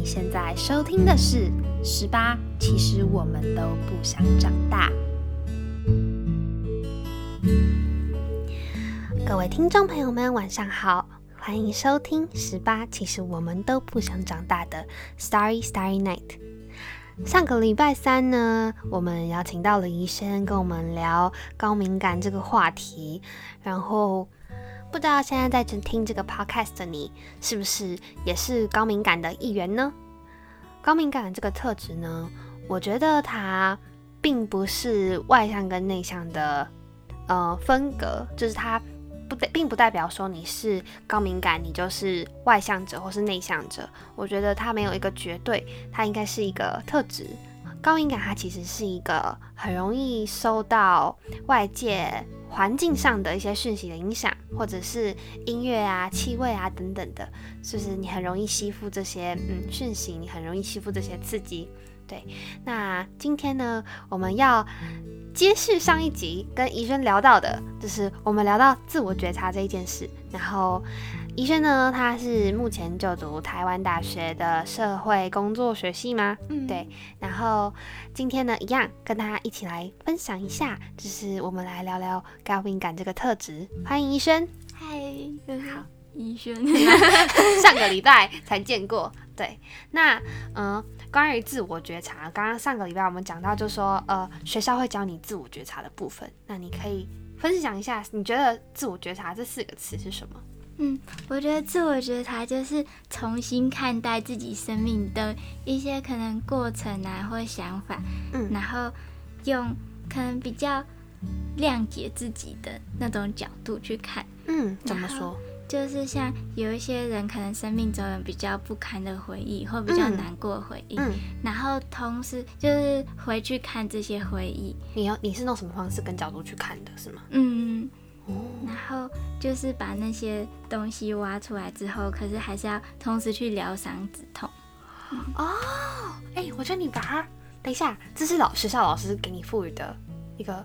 你现在收听的是《十八》，其实我们都不想长大。各位听众朋友们，晚上好，欢迎收听《十八》，其实我们都不想长大的 Starry Starry Night。上个礼拜三呢，我们邀请到了医生跟我们聊高敏感这个话题，然后。不知道现在在听这个 podcast 的你，是不是也是高敏感的一员呢？高敏感这个特质呢，我觉得它并不是外向跟内向的呃分隔，就是它不并不代表说你是高敏感，你就是外向者或是内向者。我觉得它没有一个绝对，它应该是一个特质。高音感它其实是一个很容易受到外界。环境上的一些讯息的影响，或者是音乐啊、气味啊等等的，就是你很容易吸附这些嗯讯息，你很容易吸附这些刺激。对，那今天呢，我们要接续上一集跟怡轩聊到的，就是我们聊到自我觉察这一件事，然后。医生呢，他是目前就读台湾大学的社会工作学系吗？嗯，对。然后今天呢，一样跟大家一起来分享一下，就是我们来聊聊高敏感这个特质。欢迎医生。嗨，你好，医生。上个礼拜才见过。对，那嗯，关于自我觉察，刚刚上个礼拜我们讲到，就说呃，学校会教你自我觉察的部分。那你可以分享一下，你觉得自我觉察这四个词是什么？嗯，我觉得自我觉察就是重新看待自己生命的一些可能过程啊，或想法，嗯，然后用可能比较谅解自己的那种角度去看，嗯，怎么说？就是像有一些人可能生命中有比较不堪的回忆，或比较难过的回忆，嗯，然后同时就是回去看这些回忆，你要你是用什么方式跟角度去看的，是吗？嗯。然后就是把那些东西挖出来之后，可是还是要同时去疗伤止痛。哦，哎，我觉得你把它等一下，这是老学校老师给你赋予的一个，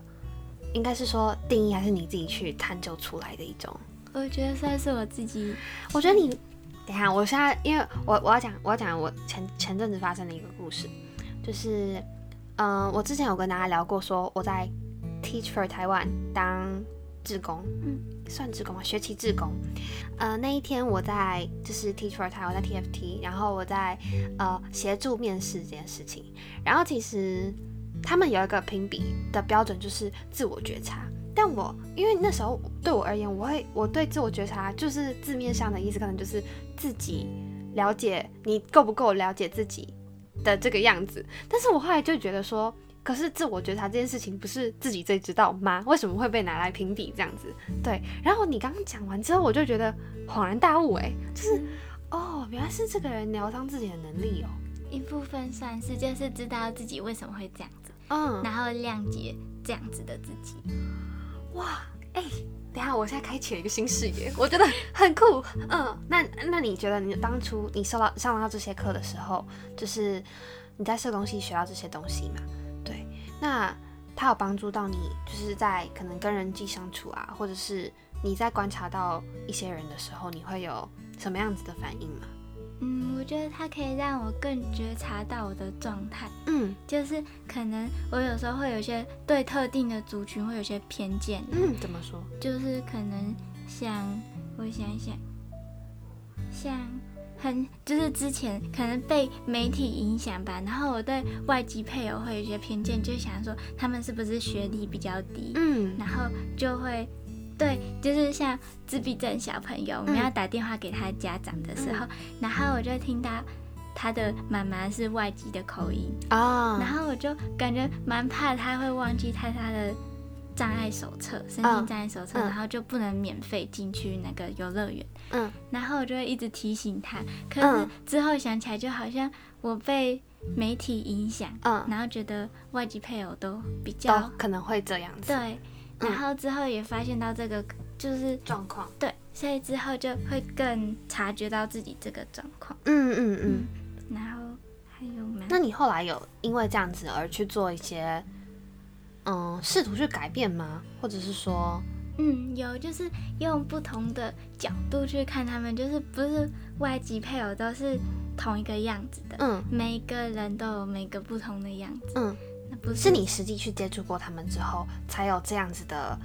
应该是说定义，还是你自己去探究出来的一种？我觉得算是我自己。我觉得你等一下，我现在因为我我要讲我要讲我前前阵子发生的一个故事，就是嗯，我之前有跟大家聊过，说我在 Teach for Taiwan 当。志工，嗯，算志工吗？学期志工，呃，那一天我在就是 Teach for Taiwan 在 TFT，然后我在呃协助面试这件事情。然后其实他们有一个评比的标准，就是自我觉察。但我因为那时候对我而言，我会我对自我觉察就是字面上的意思，可能就是自己了解你够不够了解自己的这个样子。但是我后来就觉得说。可是自我觉察这件事情不是自己最知道吗？为什么会被拿来评比这样子？对，然后你刚刚讲完之后，我就觉得恍然大悟，哎，就是哦，原来是这个人疗伤自己的能力哦，一部分算是就是知道自己为什么会这样子，嗯，然后谅解这样子的自己。哇，哎，等下我现在开启了一个新视野，我觉得很酷。嗯，那那你觉得你当初你受到上到这些课的时候，就是你在社工系学到这些东西嘛？对？那他有帮助到你，就是在可能跟人际相处啊，或者是你在观察到一些人的时候，你会有什么样子的反应吗？嗯，我觉得它可以让我更觉察到我的状态。嗯，就是可能我有时候会有些对特定的族群会有些偏见。嗯，怎么说？就是可能像我想一想，像。很就是之前可能被媒体影响吧，然后我对外籍配偶会有一些偏见，就想说他们是不是学历比较低，嗯，然后就会对，就是像自闭症小朋友，我们要打电话给他家长的时候，然后我就听到他的妈妈是外籍的口音啊，然后我就感觉蛮怕他会忘记他他的。障碍手册，身心障碍手册，然后就不能免费进去那个游乐园。嗯，然后我就会一直提醒他。可是之后想起来，就好像我被媒体影响，嗯，然后觉得外籍配偶都比较可能会这样子。对，然后之后也发现到这个就是状况。对，所以之后就会更察觉到自己这个状况。嗯嗯嗯。然后还有吗？那你后来有因为这样子而去做一些？嗯，试图去改变吗？或者是说，嗯，有，就是用不同的角度去看他们，就是不是外籍配偶都是同一个样子的，嗯每一个人都有每个不同的样子，嗯，那不是你实际去接触过他们之后，才有这样子的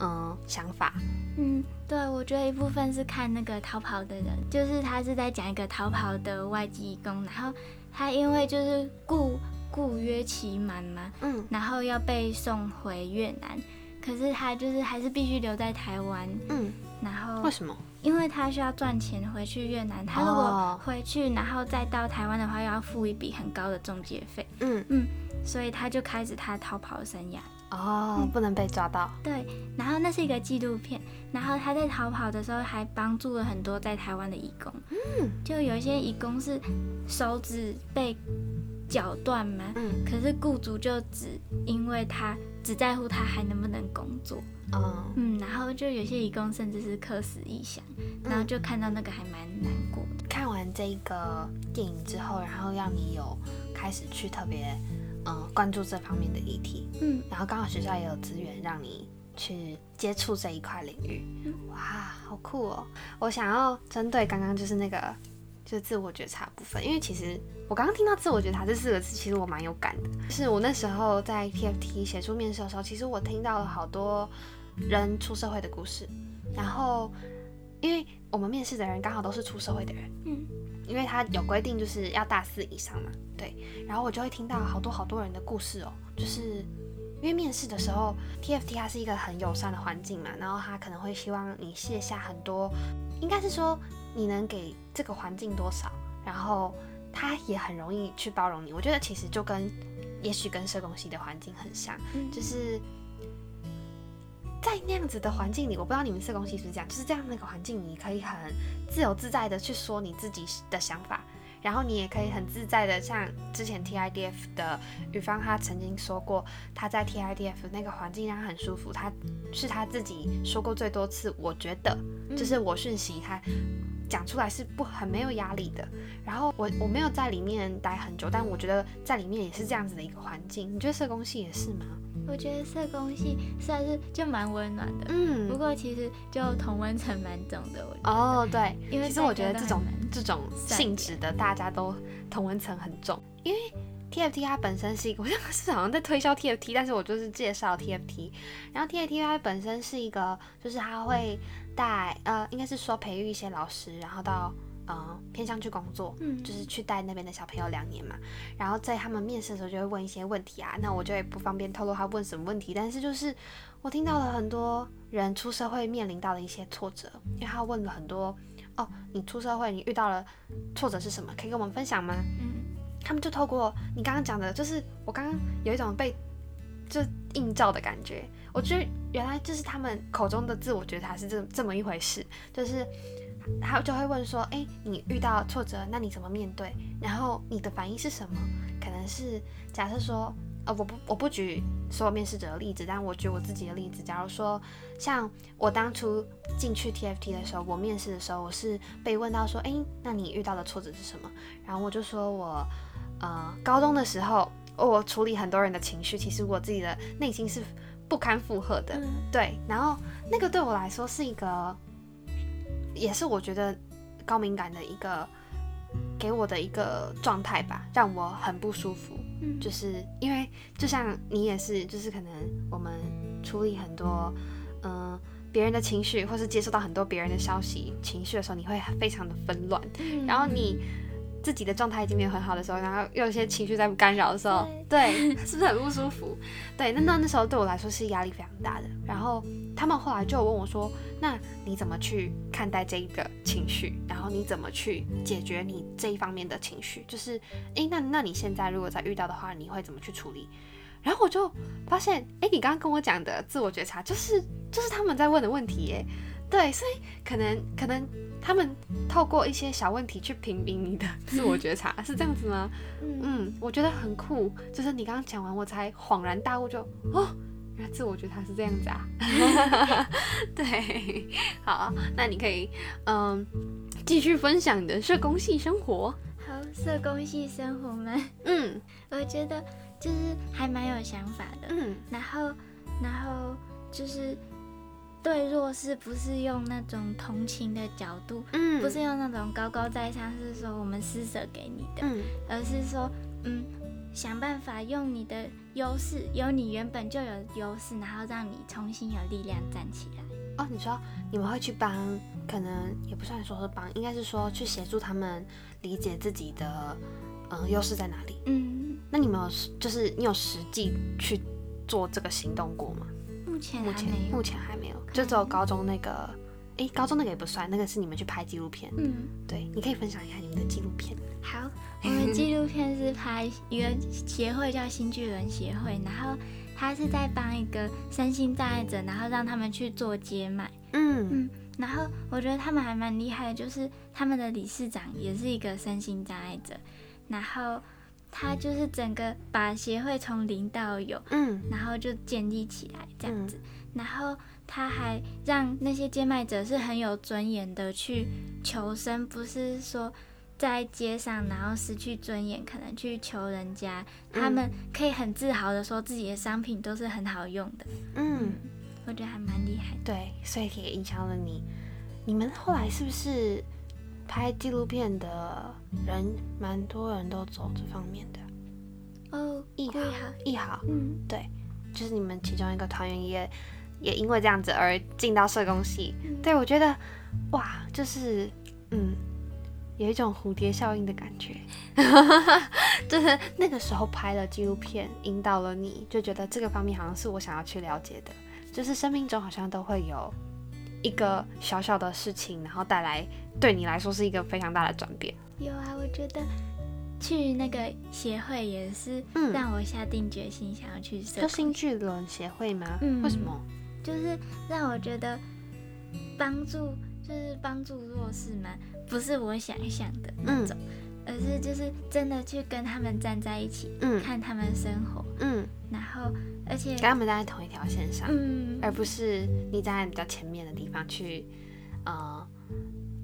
嗯想法。嗯，对，我觉得一部分是看那个逃跑的人，就是他是在讲一个逃跑的外籍义工，然后他因为就是雇雇约期满嘛，嗯然后要被送回越南，可是他就是还是必须留在台湾，嗯，然后为什么？因为他需要赚钱回去越南，他如果哦。回去然后再到台湾的话，又要付一笔很高的中介费，嗯。嗯所以他就开始他逃跑的生涯。哦，不能被抓到。对，然后那是一个纪录片，然后他在逃跑的时候还帮助了很多在台湾的义工，嗯。就有一些义工是手指被绞断嘛，嗯。可是雇主就只因为他只在乎他还能不能工作，嗯嗯，然后就有些义工甚至是客死异乡，然后就看到那个还蛮难过的。看完这个电影之后，然后让你有开始去特别嗯关注这方面的议题，嗯，然后刚好学校也有资源让你去接触这一块领域，嗯。哇，好酷哦！我想要针对刚刚就是那个就是自我觉察部分，因为其实我刚刚听到自我觉察这四个字，其实我蛮有感的。就是我那时候在 TFT 协助面试的时候，其实我听到了好多人出社会的故事，然后因为我们面试的人刚好都是出社会的人，嗯，因为他有规定就是要大四以上嘛，对，然后我就会听到好多好多人的故事哦，就是因为面试的时候，TFT 它是一个很友善的环境嘛，然后他可能会希望你卸下很多，应该是说你能给这个环境多少，然后他也很容易去包容你。我觉得其实就跟也许跟社工系的环境很像，嗯就是在那样子的环境里，我不知道你们社工系是不是这样，就是这样那个环境，你可以很自由自在的去说你自己的想法，然后你也可以很自在的，像之前 TIDF 的雨芳，她曾经说过，她在 TIDF 那个环境让她很舒服，她是她自己说过最多次，我觉得就是我讯息她讲出来是不很没有压力的。然后我我没有在里面待很久，但我觉得在里面也是这样子的一个环境。你觉得社工系也是吗？我觉得社工系算是就蛮温暖的，嗯不嗯，过其实就同温层蛮重的，我。哦，对，因为其实我觉得这种这种性质的，大家都同温层很重，因为 TFT 它本身是一个，我 像是好像在推销 TFT，但是我就是介绍 TFT。然后 TFT 它本身是一个，就是它会带呃，应该是说培育一些老师，然后到呃偏向去工作，嗯就是去带那边的小朋友两年嘛。然后在他们面试的时候就会问一些问题啊，那我就也不方便透露他问什么问题，但是就是我听到了很多人出社会面临到的一些挫折，因为他问了很多哦，你出社会你遇到了挫折是什么？可以跟我们分享吗？嗯他们就透过你刚刚讲的，就是我刚刚有一种被就映照的感觉。我觉得原来就是他们口中的自我觉察是这这么一回事，就是他就会问说，哎，你遇到挫折，那你怎么面对？然后你的反应是什么？可能是假设说，呃，我不我不举所有面试者的例子，但我举我自己的例子。假如说，像我当初进去 TFT 的时候，我面试的时候，我是被问到说，哎，那你遇到的挫折是什么？然后我就说我，呃，高中的时候，我处理很多人的情绪，其实我自己的内心是不堪负荷的。嗯对，然后那个对我来说是一个，也是我觉得高敏感的一个给我的一个状态吧，让我很不舒服。嗯，就是因为就像你也是，就是可能我们处理很多嗯别人的情绪，或是接收到很多别人的消息情绪的时候，你会非常的纷乱，嗯然后你。自己的状态已经没有很好的时候，然后又有些情绪在干扰的时候，对，是不是很不舒服？对，那那那时候对我来说是压力非常大的。然后他们后来就问我说：“那你怎么去看待这一个情绪？然后你怎么去解决你这一方面的情绪？就是，诶，那那你现在如果再遇到的话，你会怎么去处理？”然后我就发现，诶，你刚刚跟我讲的自我觉察，就是就是他们在问的问题耶。对，所以可能可能他们透过一些小问题去评比你的自我觉察，是这样子吗？嗯嗯，我觉得很酷。就是你刚刚讲完，我才恍然大悟就，哦，原来自我觉察是这样子啊。对，好，那你可以嗯继续分享你的社工系生活。好，社工系生活们，嗯我觉得就是还蛮有想法的。嗯然后，然后就是对弱势不是用那种同情的角度，嗯，不是用那种高高在上，是说我们施舍给你的，嗯而是说，嗯，想办法用你的优势，有你原本就有优势，然后让你重新有力量站起来。哦，你说你们会去帮，可能也不算说是帮，应该是说去协助他们理解自己的嗯优势在哪里。嗯，那你们有实就是你有实际去做这个行动过吗？目前目前还没有目。前还没有，就只有高中那个，诶，高中那个也不算，那个是你们去拍纪录片。嗯，对，你可以分享一下你们的纪录片。好，我们纪录片是拍一个协会叫新巨人协会，然后他是在帮一个身心障碍者，然后让他们去做接脉。嗯嗯，然后我觉得他们还蛮厉害的，就是他们的理事长也是一个身心障碍者，然后他就是整个把协会从零到有，嗯。然后就建立起来这样子，然后他还让那些接麦者是很有尊严的去求生，不是说在街上然后失去尊严，可能去求人家，他们可以很自豪的说自己的商品都是很好用的，嗯，我觉得还蛮厉害的。对，所以也影响了你。你们后来是不是拍纪录片的人，蛮多人都走这方面的？哦，艺贵好，艺好，嗯，对，就是你们其中一个团员也也因为这样子而进到社工系。嗯对我觉得，哇，就是嗯，有一种蝴蝶效应的感觉，就是那个时候拍了纪录片，引导了你，就觉得这个方面好像是我想要去了解的，就是生命中好像都会有一个小小的事情，然后带来对你来说是一个非常大的转变。有啊，我觉得去那个协会也是嗯。让我下定决心想要去社就新巨轮协会吗？嗯。为什么？就是让我觉得帮助，就是帮助弱势们，不是我想象的那种，而是就是真的去跟他们站在一起，嗯。看他们生活，嗯，然后而且跟他们站在同一条线上。嗯，而不是你站在比较前面的地方去，呃，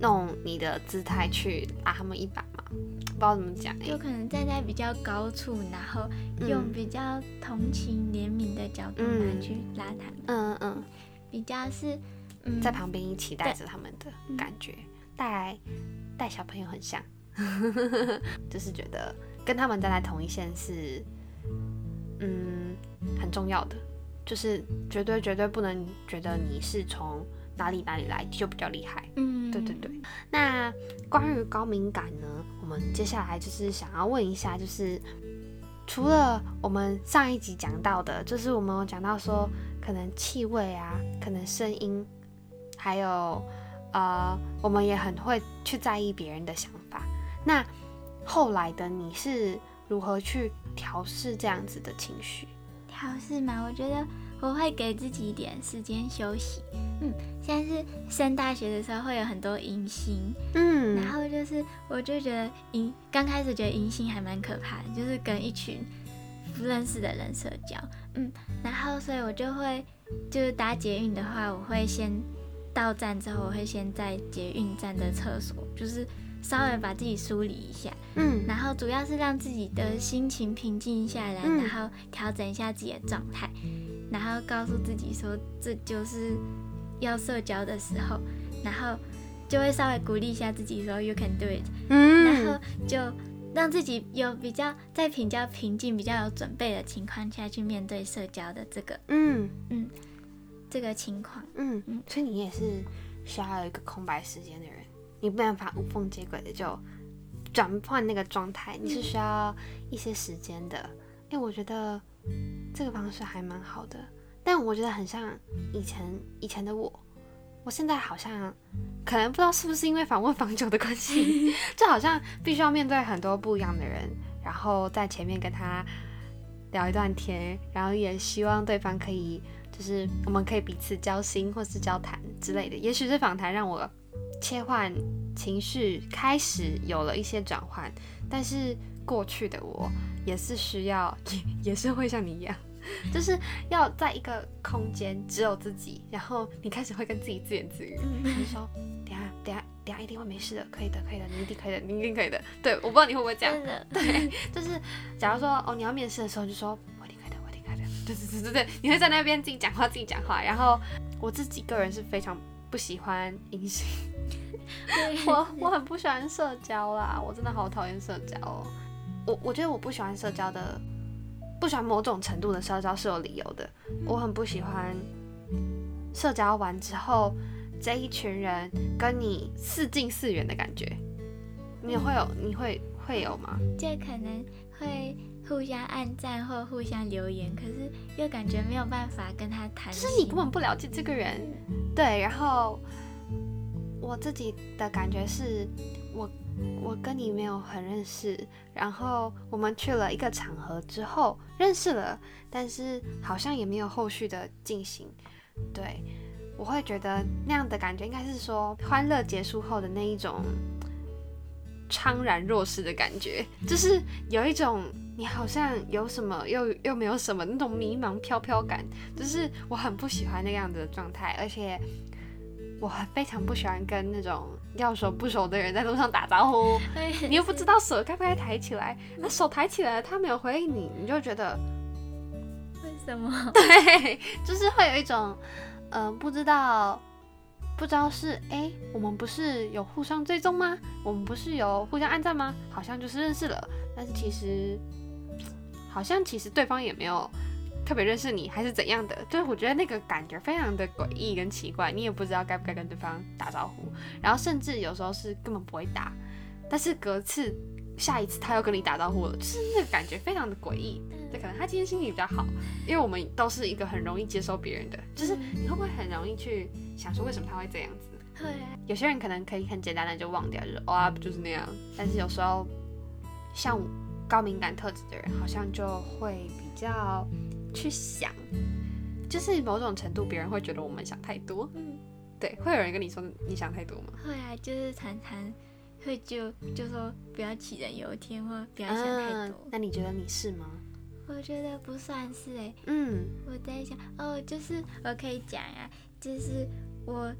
弄你的姿态去拉他们一把嘛，不知道怎么讲哎、有可能站在比较高处，然后用嗯比较同情怜悯的角度嗯。来去拉他们，嗯嗯比较是嗯在旁边一起带着他们的感觉，带带小朋友很像，就是觉得跟他们站在同一线是，嗯，很重要的，就是绝对绝对不能觉得你是从哪里哪里来就比较厉害。嗯，对对对。那关于高敏感呢，我们接下来就是想要问一下，就是除了我们上一集讲到的，就是我们有讲到说，可能气味啊，可能声音，还有呃，我们也很会去在意别人的想法。那后来的你是如何去调试这样子的情绪？调试嘛，我觉得我会给自己一点时间休息。嗯，现在是升大学的时候会有很多迎新，嗯然后就是我就觉得迎刚开始觉得迎新还蛮可怕的，就是跟一群不认识的人社交。嗯，然后所以我就会就是搭捷运的话，我会先到站之后，我会先在捷运站的厕所，就是稍微把自己梳理一下。嗯然后主要是让自己的心情平静下来，嗯然后调整一下自己的状态，然后告诉自己说这就是要社交的时候，然后就会稍微鼓励一下自己说 you can do it，嗯、然后嗯就让自己有比较在比较平静、比较有准备的情况下去面对社交的这个嗯嗯这个情况。嗯嗯，所以你也是需要有一个空白时间的人，你没办法无缝接轨的就转换那个状态，你是需要一些时间的。哎、我觉得这个方式还蛮好的，但我觉得很像以前以前的我，我现在好像可能不知道是不是因为访问访久的关系，就好像必须要面对很多不一样的人，然后在前面跟他聊一段天，然后也希望对方可以，就是我们可以彼此交心或是交谈之类的。也许是访谈让我切换情绪，开始有了一些转换，但是过去的我也是需要，也 也是会像你一样。就是要在一个空间只有自己，然后你开始会跟自己自言自语，嗯你说等下等下等下一定会没事的，可以的可以的，你一定可以的，你一定可以的。对，我不知道你会不会这样，的，对，就是假如说哦，你要面试的时候你就说我一定可以的，我一定可以的，对对对对对，你会在那边自己讲话自己讲话，然后我自己个人是非常不喜欢隐形，我我很不喜欢社交啦，我真的好讨厌社交哦。我我觉得我不喜欢社交的，不喜欢某种程度的社交是有理由的。我很不喜欢社交完之后这一群人跟你似近似远的感觉。你会有你会会有吗？就可能会互相暗赞或互相留言，可是又感觉没有办法跟他谈心。就是你根本不了解这个人，对。然后我自己的感觉是，我我跟你没有很认识，然后我们去了一个场合之后认识了，但是好像也没有后续的进行。对，我会觉得那样的感觉应该是说欢乐结束后的那一种怅然若失的感觉，就是有一种你好像有什么又又没有什么那种迷茫飘飘感，就是我很不喜欢那样的状态，而且我非常不喜欢跟那种要熟不熟的人在路上打招呼，你又不知道手该不该抬起来，那手抬起来了，他没有回应你，你就觉得为什么？对，就是会有一种，呃，不知道，不知道是哎、诶我们不是有互相追踪吗？我们不是有互相暗赞吗？好像就是认识了，但是其实，好像其实对方也没有特别认识你，还是怎样的？就是我觉得那个感觉非常的诡异跟奇怪，你也不知道该不该跟对方打招呼，然后甚至有时候是根本不会打，但是隔次下一次他又跟你打招呼了，就是那个感觉非常的诡异。对，可能他今天心情比较好，因为我们都是一个很容易接受别人的，就是你会不会很容易去想说为什么他会这样子？会啊，有些人可能可以很简单的就忘掉，就是哇、不就是那样。但是有时候像高敏感特质的人，好像就会比较去想，就是某种程度别人会觉得我们想太多。嗯，对，会有人跟你说你想太多吗？会啊，就是常常会就就说不要杞人忧天，或不要想太多。那你觉得你是吗？我觉得不算是哎、嗯我在想哦，就是我可以讲啊，就是我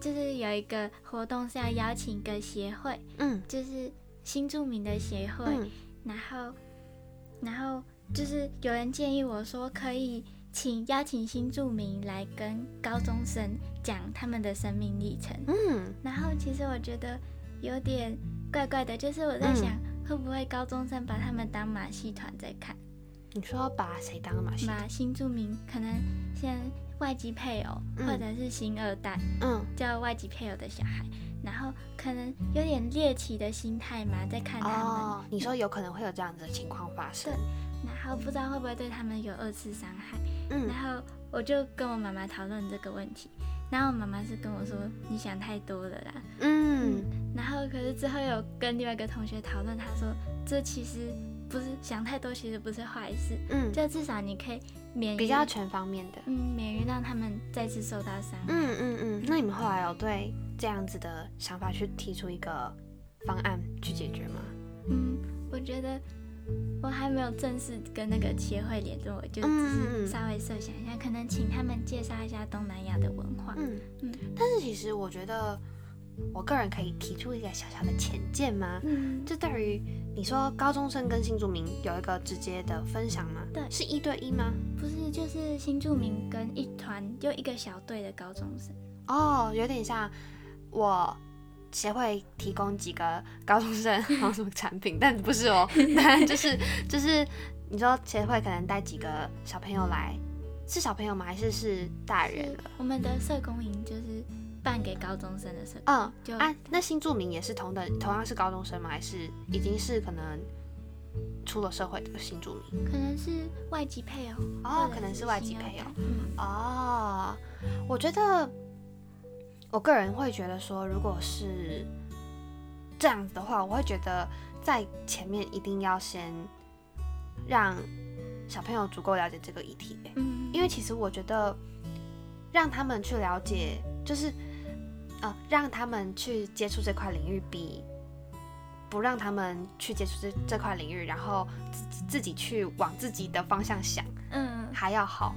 就是有一个活动是要邀请一个协会，嗯就是新著名的协会，嗯然后然后就是有人建议我说可以请邀请新住民来跟高中生讲他们的生命历程，嗯，然后其实我觉得有点怪怪的，就是我在想、会不会高中生把他们当马戏团在看。你说把谁当马戏？马新住民可能先外籍配偶、嗯。或者是新二代嗯。叫外籍配偶的小孩，然后可能有点猎奇的心态嘛，在看他们，哦，你说有可能会有这样子的情况发生。然后不知道会不会对他们有二次伤害。嗯然后我就跟我妈妈讨论这个问题，然后我妈妈是跟我说你想太多了啦。嗯然后可是之后有跟另外一个同学讨论，他说这其实不是想太多，其实不是坏事，嗯，就至少你可以免于比较全方面的。嗯免于让他们再次受到伤害。嗯嗯嗯，那你们后来有对这样子的想法去提出一个方案去解决吗？嗯，我觉得我还没有正式跟那个协会联络，就只是稍微设想一下，可能请他们介绍一下东南亚的文化。嗯嗯但是其实我觉得，我个人可以提出一个小小的浅见吗？嗯，就对于你说高中生跟新住民有一个直接的分享吗？对是一对一吗？不是，就是新住民跟一团就一个小队的高中生。哦，有点像我协会提供几个高中生 然后什么产品，但不是哦，但就是就是你说协会可能带几个小朋友来，是小朋友吗？还是是大人了？我们的社工营就是办给高中生的社，嗯，就啊，那新住民也是同等同样是高中生吗？还是已经是可能出了社会的新住民？可能是外籍配偶，哦可能是外籍配偶哦，我觉得我个人会觉得说，如果是这样子的话，我会觉得在前面一定要先让小朋友足够了解这个议题，嗯，因为其实我觉得让他们去了解，就是呃，让他们去接触这块领域，比不让他们去接触这这块领域，然后自己自己去往自己的方向想。嗯还要好，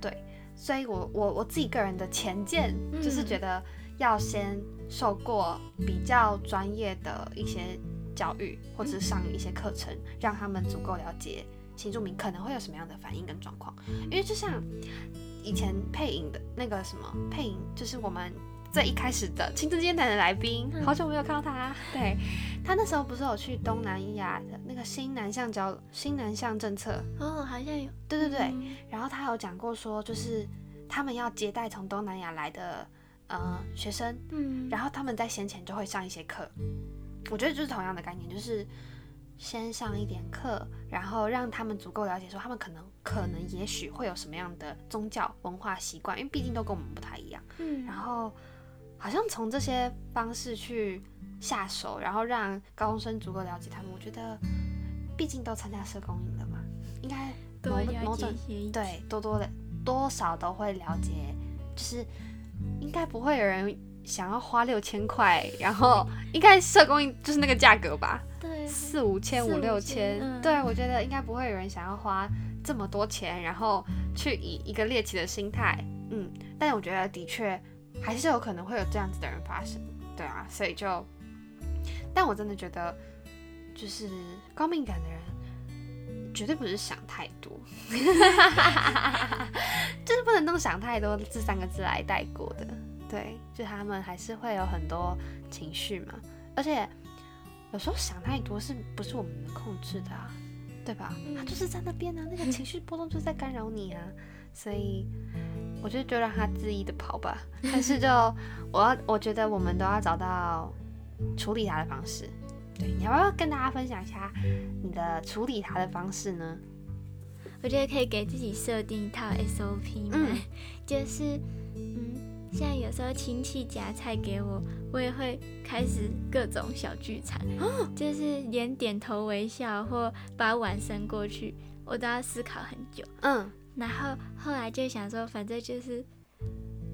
对，所以我我我自己个人的前见嗯就是觉得要先受过比较专业的一些教育，或者是上一些课程，让他们足够了解新住民可能会有什么样的反应跟状况。因为就像以前配音的那个什么配音，就是我们最一开始的青春艰难的来宾，好久没有看到他。对他那时候不是有去东南亚的那个新南向交新南向政策哦，好像有。对对对，然后他有讲过说，就是他们要接待从东南亚来的呃学生，嗯，然后他们在先前就会上一些课。我觉得就是同样的概念，就是先上一点课，然后让他们足够了解，说他们可能、可能、也许会有什么样的宗教文化习惯，因为毕竟都跟我们不太一样。嗯，然后好像从这些方式去下手，然后让高中生足够了解他们。我觉得，毕竟都参加社工营了嘛，应该某某种对多多的多少都会了解，就是应该不会有人。想要花六千块，然后应该社工就是那个价格吧？对，四五千、五六千。对，我觉得应该不会有人想要花这么多钱，然后去以一个猎奇的心态，嗯。但我觉得的确还是有可能会有这样子的人发生，对啊。所以就，但我真的觉得，就是高敏感的人绝对不是想太多，就是不能用想太多这三个字来带过的。对，就他们还是会有很多情绪嘛，而且有时候想太多是不是我们能控制的啊？对吧？他就是在那边呢，那个情绪波动就在干扰你啊，所以我就就让他恣意的跑吧。但是就我要，我觉得我们都要找到处理他的方式。对，你要不要跟大家分享一下你的处理他的方式呢？我觉得可以给自己设定一套 SOP 嘛，就是嗯。现在有时候亲戚夹菜给我，我也会开始各种小剧场，就是连点头微笑或把碗伸过去，我都要思考很久。嗯，然后后来就想说，反正就是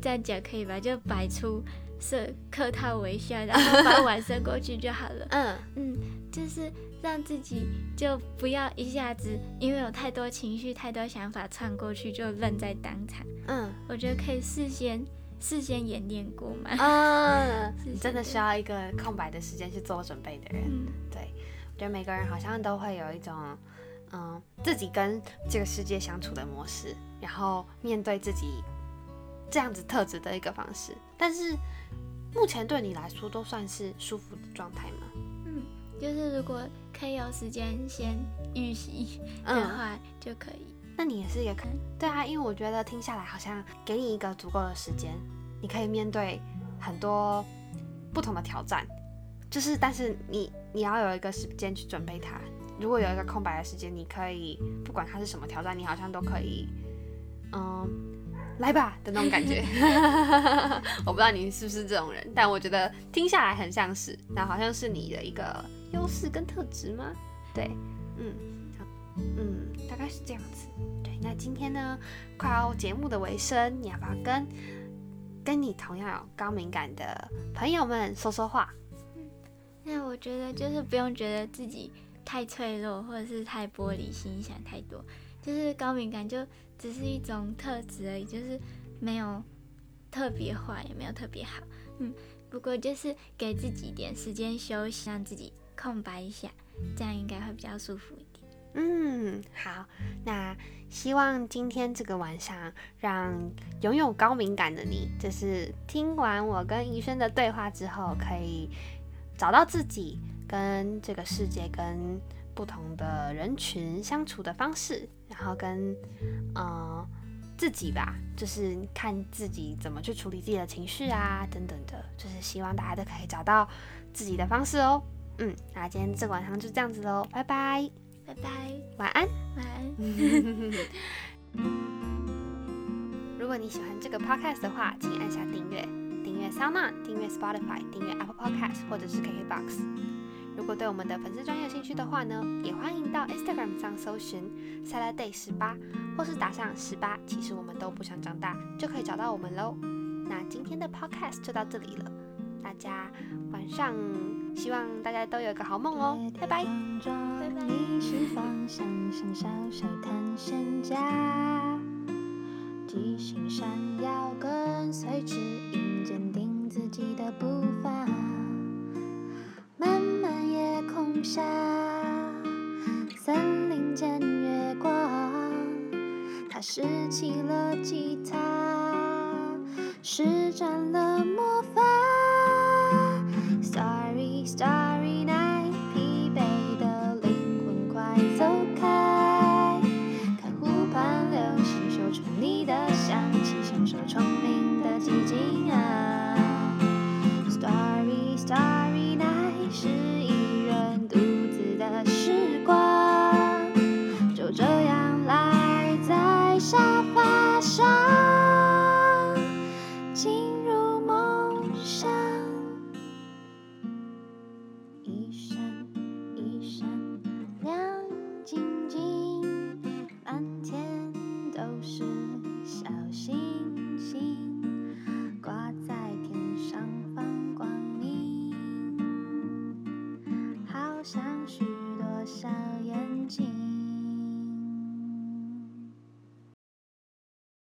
这样讲可以吧，就摆出是客套微笑，然后把 碗伸过去就好了。嗯嗯，就是让自己就不要一下子因为有太多情绪、太多想法窜过去就愣在当场。嗯，我觉得可以事先。事先演练过嘛？嗯，真的需要一个空白的时间去做准备的人。对，我觉得每个人好像都会有一种，嗯，自己跟这个世界相处的模式，然后面对自己这样子特质的一个方式。但是目前对你来说都算是舒服的状态吗？嗯，就是如果可以有时间先预习的话就可以。那你也是也可以对啊，因为我觉得听下来好像给你一个足够的时间，你可以面对很多不同的挑战，就是但是你你要有一个时间去准备它。如果有一个空白的时间，你可以不管它是什么挑战，你好像都可以，嗯，来吧的那种感觉。我不知道你是不是这种人，但我觉得听下来很像是，那好像是你的一个优势跟特质吗？对，嗯。嗯，大概是这样子。对，那今天呢，快要节目的尾声，你要不要跟跟你同样有高敏感的朋友们说说话？嗯，那我觉得就是不用觉得自己太脆弱，或者是太玻璃心，想太多。就是高敏感就只是一种特质而已，就是没有特别坏，也没有特别好。嗯，不过就是给自己点时间休息，让自己空白一下，这样应该会比较舒服一点。嗯，好，那希望今天这个晚上，让拥有高敏感的你，就是听完我跟医生的对话之后，可以找到自己跟这个世界、跟不同的人群相处的方式，然后跟呃自己吧，就是看自己怎么去处理自己的情绪啊，等等的，就是希望大家都可以找到自己的方式哦。嗯，那今天这个晚上就这样子喽，拜拜。拜拜，晚安，晚安。如果你喜欢这个 podcast 的话，请按下订阅，订阅 SoundOn，订阅 Spotify，订阅 Apple Podcast 或者是 KKBox。如果对我们的粉丝专业有兴趣的话呢，也欢迎到 Instagram 上搜寻 Saturday 十八，或是打上十八，其实我们都不想长大，就可以找到我们喽。那今天的 podcast 就到这里了，大家晚上。希望大家都有个好梦哦，拜拜。拜拜。即兴闪耀，跟随指引，坚定自己的步伐。漫漫夜空下，森林间月光。他拾起了吉他，施展了魔法。Starry, starry.